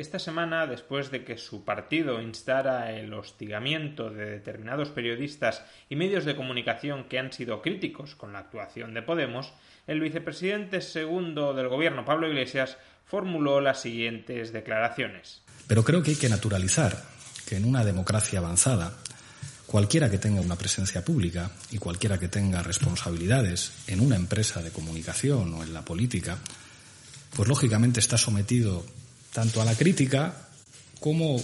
esta semana, después de que su partido instara el hostigamiento de determinados periodistas y medios de comunicación que han sido críticos con la actuación de Podemos, el vicepresidente segundo del gobierno, Pablo Iglesias, formuló las siguientes declaraciones. Pero creo que hay que naturalizar que en una democracia avanzada, cualquiera que tenga una presencia pública y cualquiera que tenga responsabilidades en una empresa de comunicación o en la política, pues lógicamente está sometido tanto a la crítica como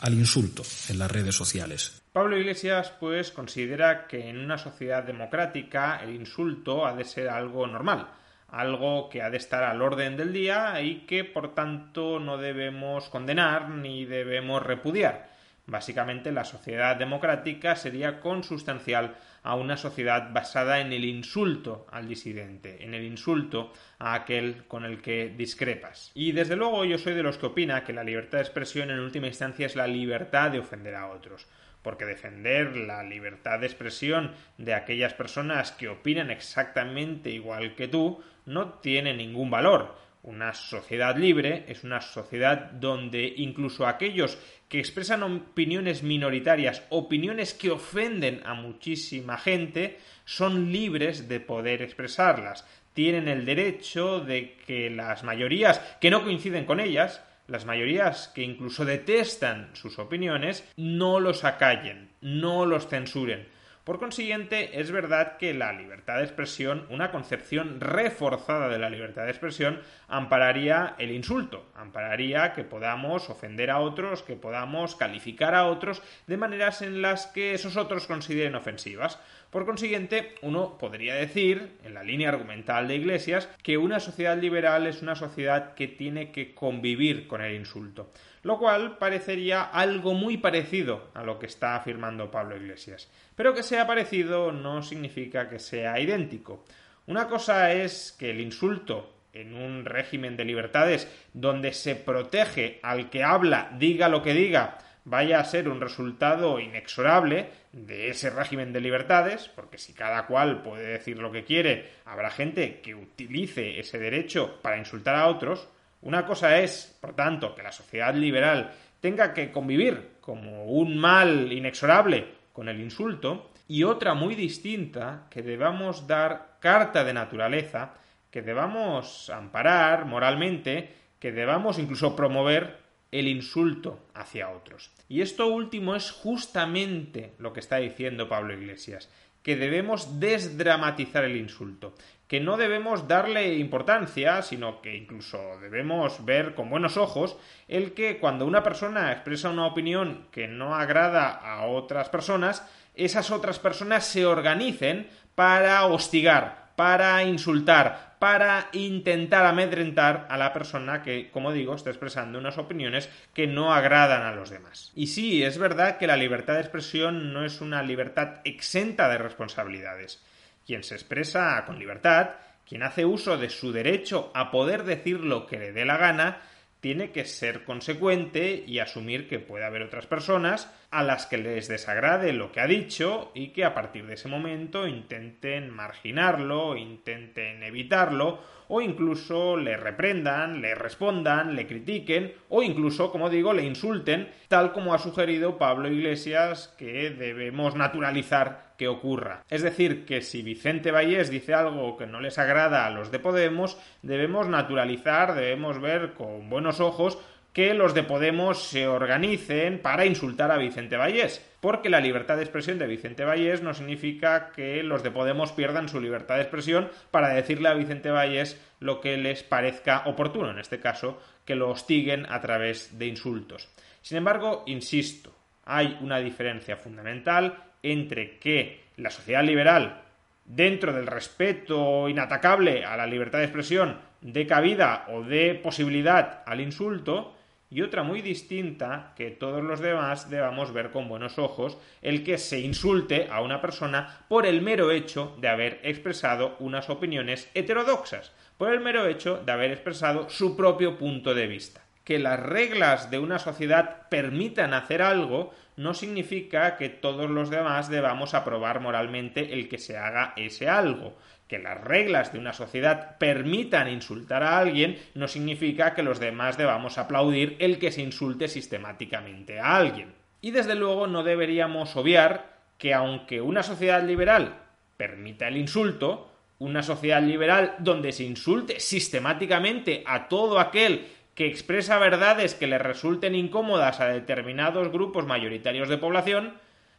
al insulto en las redes sociales. Pablo Iglesias, pues, considera que en una sociedad democrática el insulto ha de ser algo normal, algo que ha de estar al orden del día y que, por tanto, no debemos condenar ni debemos repudiar. Básicamente, la sociedad democrática sería consustancial a una sociedad basada en el insulto al disidente, en el insulto a aquel con el que discrepas. Y desde luego yo soy de los que opina que la libertad de expresión en última instancia es la libertad de ofender a otros porque defender la libertad de expresión de aquellas personas que opinan exactamente igual que tú no tiene ningún valor. Una sociedad libre es una sociedad donde incluso aquellos que expresan opiniones minoritarias, opiniones que ofenden a muchísima gente, son libres de poder expresarlas. Tienen el derecho de que las mayorías que no coinciden con ellas, las mayorías que incluso detestan sus opiniones, no los acallen, no los censuren, por consiguiente, es verdad que la libertad de expresión, una concepción reforzada de la libertad de expresión, ampararía el insulto, ampararía que podamos ofender a otros, que podamos calificar a otros de maneras en las que esos otros consideren ofensivas. Por consiguiente, uno podría decir, en la línea argumental de Iglesias, que una sociedad liberal es una sociedad que tiene que convivir con el insulto, lo cual parecería algo muy parecido a lo que está afirmando Pablo Iglesias. Pero que sea parecido no significa que sea idéntico. Una cosa es que el insulto en un régimen de libertades donde se protege al que habla, diga lo que diga, vaya a ser un resultado inexorable de ese régimen de libertades, porque si cada cual puede decir lo que quiere, habrá gente que utilice ese derecho para insultar a otros. Una cosa es, por tanto, que la sociedad liberal tenga que convivir como un mal inexorable con el insulto, y otra muy distinta, que debamos dar carta de naturaleza, que debamos amparar moralmente, que debamos incluso promover el insulto hacia otros. Y esto último es justamente lo que está diciendo Pablo Iglesias, que debemos desdramatizar el insulto, que no debemos darle importancia, sino que incluso debemos ver con buenos ojos el que cuando una persona expresa una opinión que no agrada a otras personas, esas otras personas se organicen para hostigar, para insultar, para intentar amedrentar a la persona que, como digo, está expresando unas opiniones que no agradan a los demás. Y sí, es verdad que la libertad de expresión no es una libertad exenta de responsabilidades quien se expresa con libertad, quien hace uso de su derecho a poder decir lo que le dé la gana, tiene que ser consecuente y asumir que puede haber otras personas a las que les desagrade lo que ha dicho y que a partir de ese momento intenten marginarlo, intenten evitarlo o incluso le reprendan, le respondan, le critiquen o incluso, como digo, le insulten, tal como ha sugerido Pablo Iglesias que debemos naturalizar que ocurra. Es decir, que si Vicente Vallés dice algo que no les agrada a los de Podemos, debemos naturalizar, debemos ver con buenos ojos que los de Podemos se organicen para insultar a Vicente Vallés. Porque la libertad de expresión de Vicente Vallés no significa que los de Podemos pierdan su libertad de expresión para decirle a Vicente Vallés lo que les parezca oportuno, en este caso, que lo hostiguen a través de insultos. Sin embargo, insisto, hay una diferencia fundamental entre que la sociedad liberal, dentro del respeto inatacable a la libertad de expresión, dé cabida o dé posibilidad al insulto, y otra muy distinta que todos los demás debamos ver con buenos ojos el que se insulte a una persona por el mero hecho de haber expresado unas opiniones heterodoxas, por el mero hecho de haber expresado su propio punto de vista. Que las reglas de una sociedad permitan hacer algo no significa que todos los demás debamos aprobar moralmente el que se haga ese algo. Que las reglas de una sociedad permitan insultar a alguien no significa que los demás debamos aplaudir el que se insulte sistemáticamente a alguien. Y desde luego no deberíamos obviar que aunque una sociedad liberal permita el insulto, una sociedad liberal donde se insulte sistemáticamente a todo aquel que expresa verdades que le resulten incómodas a determinados grupos mayoritarios de población,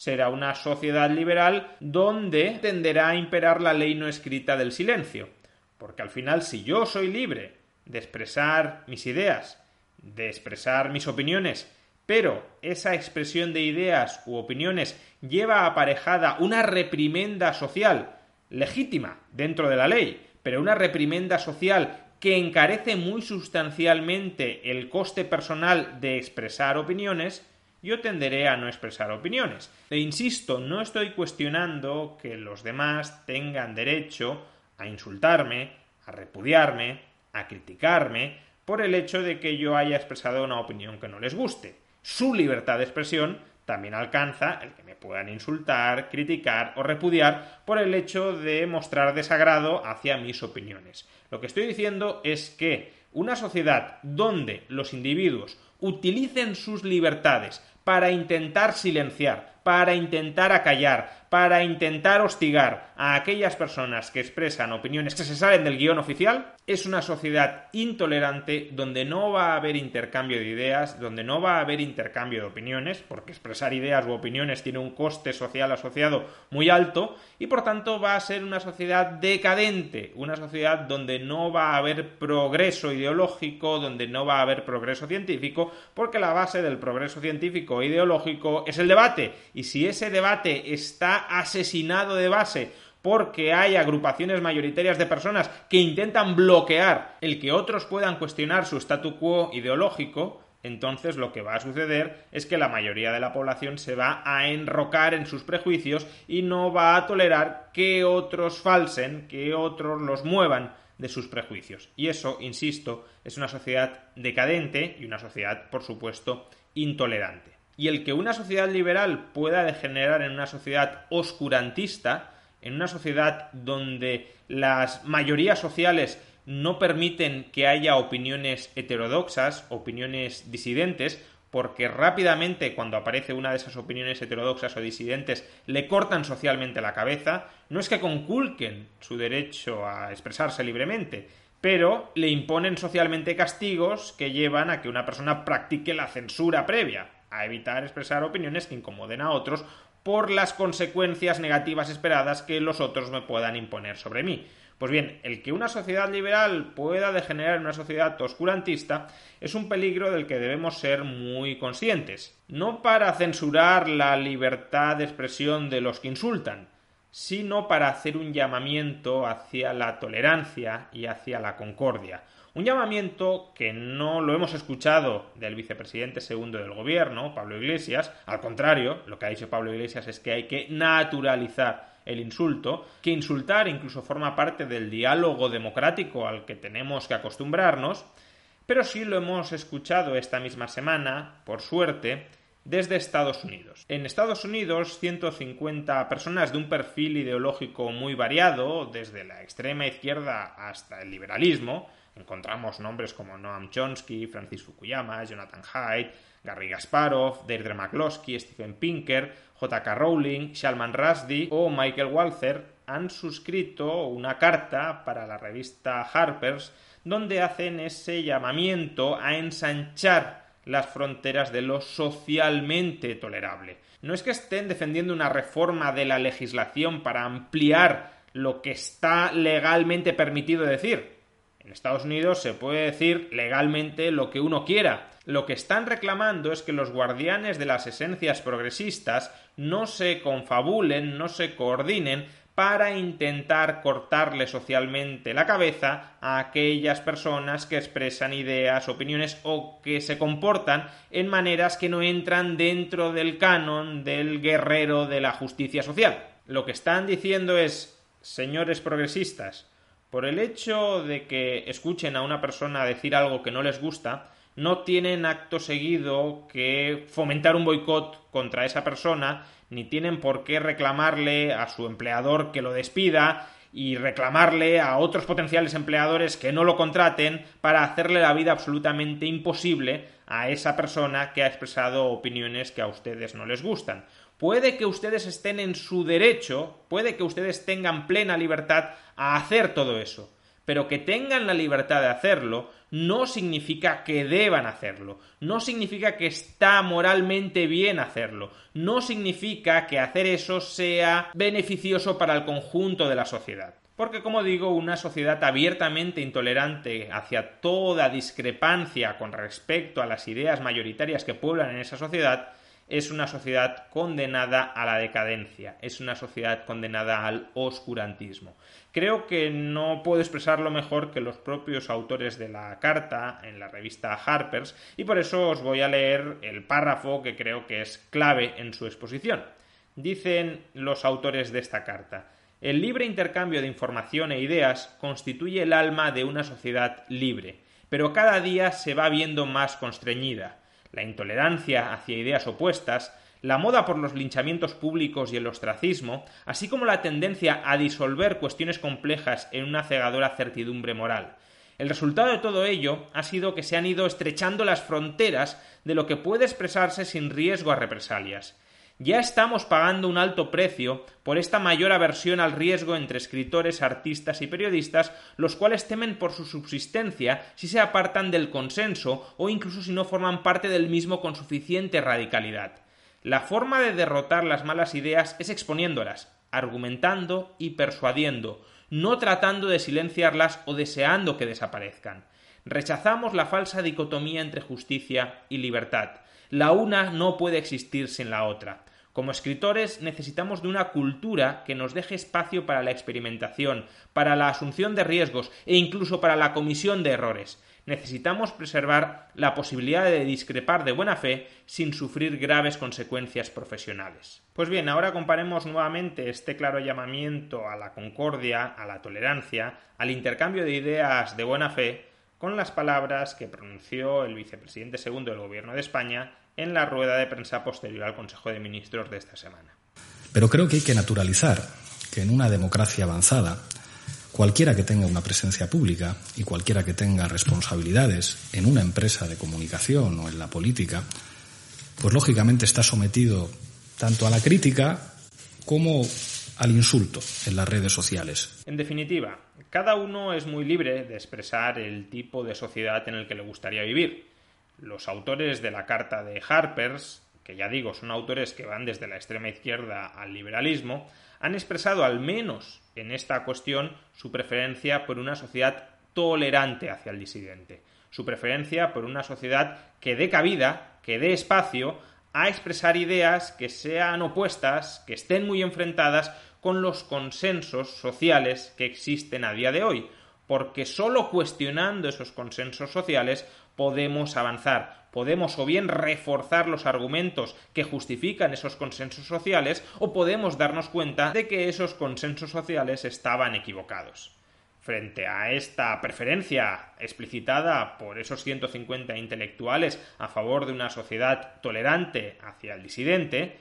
será una sociedad liberal donde tenderá a imperar la ley no escrita del silencio. Porque al final, si yo soy libre de expresar mis ideas, de expresar mis opiniones, pero esa expresión de ideas u opiniones lleva aparejada una reprimenda social legítima dentro de la ley, pero una reprimenda social que encarece muy sustancialmente el coste personal de expresar opiniones, yo tenderé a no expresar opiniones. E insisto, no estoy cuestionando que los demás tengan derecho a insultarme, a repudiarme, a criticarme, por el hecho de que yo haya expresado una opinión que no les guste. Su libertad de expresión también alcanza el que me puedan insultar, criticar o repudiar por el hecho de mostrar desagrado hacia mis opiniones. Lo que estoy diciendo es que una sociedad donde los individuos utilicen sus libertades para intentar silenciar, para intentar acallar, para intentar hostigar a aquellas personas que expresan opiniones que se salen del guion oficial, es una sociedad intolerante donde no va a haber intercambio de ideas, donde no va a haber intercambio de opiniones, porque expresar ideas u opiniones tiene un coste social asociado muy alto, y por tanto va a ser una sociedad decadente, una sociedad donde no va a haber progreso ideológico, donde no va a haber progreso científico, porque la base del progreso científico e ideológico es el debate, y si ese debate está asesinado de base porque hay agrupaciones mayoritarias de personas que intentan bloquear el que otros puedan cuestionar su statu quo ideológico, entonces lo que va a suceder es que la mayoría de la población se va a enrocar en sus prejuicios y no va a tolerar que otros falsen, que otros los muevan de sus prejuicios. Y eso, insisto, es una sociedad decadente y una sociedad, por supuesto, intolerante y el que una sociedad liberal pueda degenerar en una sociedad oscurantista, en una sociedad donde las mayorías sociales no permiten que haya opiniones heterodoxas, opiniones disidentes, porque rápidamente cuando aparece una de esas opiniones heterodoxas o disidentes le cortan socialmente la cabeza, no es que conculquen su derecho a expresarse libremente, pero le imponen socialmente castigos que llevan a que una persona practique la censura previa, a evitar expresar opiniones que incomoden a otros por las consecuencias negativas esperadas que los otros me puedan imponer sobre mí. Pues bien, el que una sociedad liberal pueda degenerar en una sociedad oscurantista es un peligro del que debemos ser muy conscientes. No para censurar la libertad de expresión de los que insultan, sino para hacer un llamamiento hacia la tolerancia y hacia la concordia. Un llamamiento que no lo hemos escuchado del vicepresidente segundo del gobierno, Pablo Iglesias. Al contrario, lo que ha dicho Pablo Iglesias es que hay que naturalizar el insulto, que insultar incluso forma parte del diálogo democrático al que tenemos que acostumbrarnos, pero sí lo hemos escuchado esta misma semana, por suerte, desde Estados Unidos. En Estados Unidos, 150 personas de un perfil ideológico muy variado, desde la extrema izquierda hasta el liberalismo, Encontramos nombres como Noam Chomsky, Francis Fukuyama, Jonathan Haidt, Gary Gasparov, Deirdre McCloskey, Stephen Pinker, J.K. Rowling, Salman Rushdie o Michael Walzer han suscrito una carta para la revista Harper's donde hacen ese llamamiento a ensanchar las fronteras de lo socialmente tolerable. No es que estén defendiendo una reforma de la legislación para ampliar lo que está legalmente permitido decir, en Estados Unidos se puede decir legalmente lo que uno quiera. Lo que están reclamando es que los guardianes de las esencias progresistas no se confabulen, no se coordinen para intentar cortarle socialmente la cabeza a aquellas personas que expresan ideas, opiniones o que se comportan en maneras que no entran dentro del canon del guerrero de la justicia social. Lo que están diciendo es, señores progresistas, por el hecho de que escuchen a una persona decir algo que no les gusta, no tienen acto seguido que fomentar un boicot contra esa persona, ni tienen por qué reclamarle a su empleador que lo despida, y reclamarle a otros potenciales empleadores que no lo contraten para hacerle la vida absolutamente imposible a esa persona que ha expresado opiniones que a ustedes no les gustan. Puede que ustedes estén en su derecho, puede que ustedes tengan plena libertad a hacer todo eso, pero que tengan la libertad de hacerlo no significa que deban hacerlo, no significa que está moralmente bien hacerlo, no significa que hacer eso sea beneficioso para el conjunto de la sociedad. Porque, como digo, una sociedad abiertamente intolerante hacia toda discrepancia con respecto a las ideas mayoritarias que pueblan en esa sociedad es una sociedad condenada a la decadencia, es una sociedad condenada al oscurantismo. Creo que no puedo expresarlo mejor que los propios autores de la carta en la revista Harper's y por eso os voy a leer el párrafo que creo que es clave en su exposición. Dicen los autores de esta carta el libre intercambio de información e ideas constituye el alma de una sociedad libre, pero cada día se va viendo más constreñida la intolerancia hacia ideas opuestas, la moda por los linchamientos públicos y el ostracismo, así como la tendencia a disolver cuestiones complejas en una cegadora certidumbre moral. El resultado de todo ello ha sido que se han ido estrechando las fronteras de lo que puede expresarse sin riesgo a represalias. Ya estamos pagando un alto precio por esta mayor aversión al riesgo entre escritores, artistas y periodistas, los cuales temen por su subsistencia si se apartan del consenso o incluso si no forman parte del mismo con suficiente radicalidad. La forma de derrotar las malas ideas es exponiéndolas, argumentando y persuadiendo, no tratando de silenciarlas o deseando que desaparezcan. Rechazamos la falsa dicotomía entre justicia y libertad. La una no puede existir sin la otra. Como escritores necesitamos de una cultura que nos deje espacio para la experimentación, para la asunción de riesgos e incluso para la comisión de errores. Necesitamos preservar la posibilidad de discrepar de buena fe sin sufrir graves consecuencias profesionales. Pues bien, ahora comparemos nuevamente este claro llamamiento a la concordia, a la tolerancia, al intercambio de ideas de buena fe, con las palabras que pronunció el vicepresidente segundo del Gobierno de España en la rueda de prensa posterior al Consejo de Ministros de esta semana. Pero creo que hay que naturalizar que en una democracia avanzada, cualquiera que tenga una presencia pública y cualquiera que tenga responsabilidades en una empresa de comunicación o en la política, pues lógicamente está sometido tanto a la crítica como al insulto en las redes sociales. En definitiva, cada uno es muy libre de expresar el tipo de sociedad en el que le gustaría vivir los autores de la carta de Harpers, que ya digo son autores que van desde la extrema izquierda al liberalismo, han expresado al menos en esta cuestión su preferencia por una sociedad tolerante hacia el disidente, su preferencia por una sociedad que dé cabida, que dé espacio a expresar ideas que sean opuestas, que estén muy enfrentadas con los consensos sociales que existen a día de hoy, porque sólo cuestionando esos consensos sociales podemos avanzar. Podemos o bien reforzar los argumentos que justifican esos consensos sociales o podemos darnos cuenta de que esos consensos sociales estaban equivocados. Frente a esta preferencia explicitada por esos 150 intelectuales a favor de una sociedad tolerante hacia el disidente,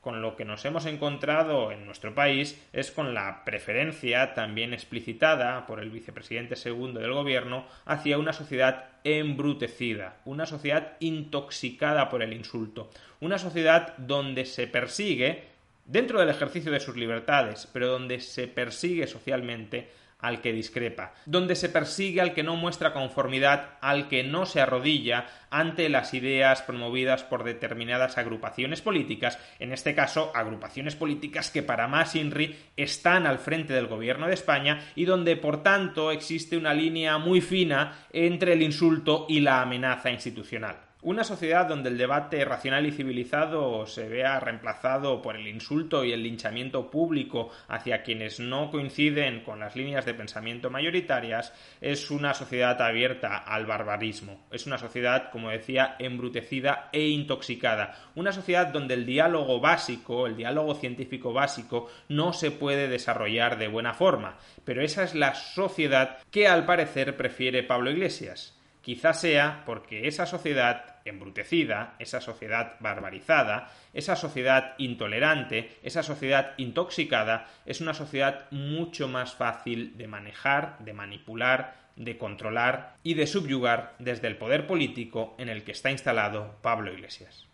con lo que nos hemos encontrado en nuestro país es con la preferencia también explicitada por el vicepresidente segundo del gobierno hacia una sociedad embrutecida, una sociedad intoxicada por el insulto, una sociedad donde se persigue, dentro del ejercicio de sus libertades, pero donde se persigue socialmente al que discrepa, donde se persigue al que no muestra conformidad, al que no se arrodilla ante las ideas promovidas por determinadas agrupaciones políticas, en este caso agrupaciones políticas que para más INRI están al frente del gobierno de España y donde por tanto existe una línea muy fina entre el insulto y la amenaza institucional. Una sociedad donde el debate racional y civilizado se vea reemplazado por el insulto y el linchamiento público hacia quienes no coinciden con las líneas de pensamiento mayoritarias es una sociedad abierta al barbarismo. Es una sociedad, como decía, embrutecida e intoxicada. Una sociedad donde el diálogo básico, el diálogo científico básico, no se puede desarrollar de buena forma. Pero esa es la sociedad que al parecer prefiere Pablo Iglesias Quizás sea porque esa sociedad embrutecida, esa sociedad barbarizada, esa sociedad intolerante, esa sociedad intoxicada, es una sociedad mucho más fácil de manejar, de manipular, de controlar y de subyugar desde el poder político en el que está instalado Pablo Iglesias.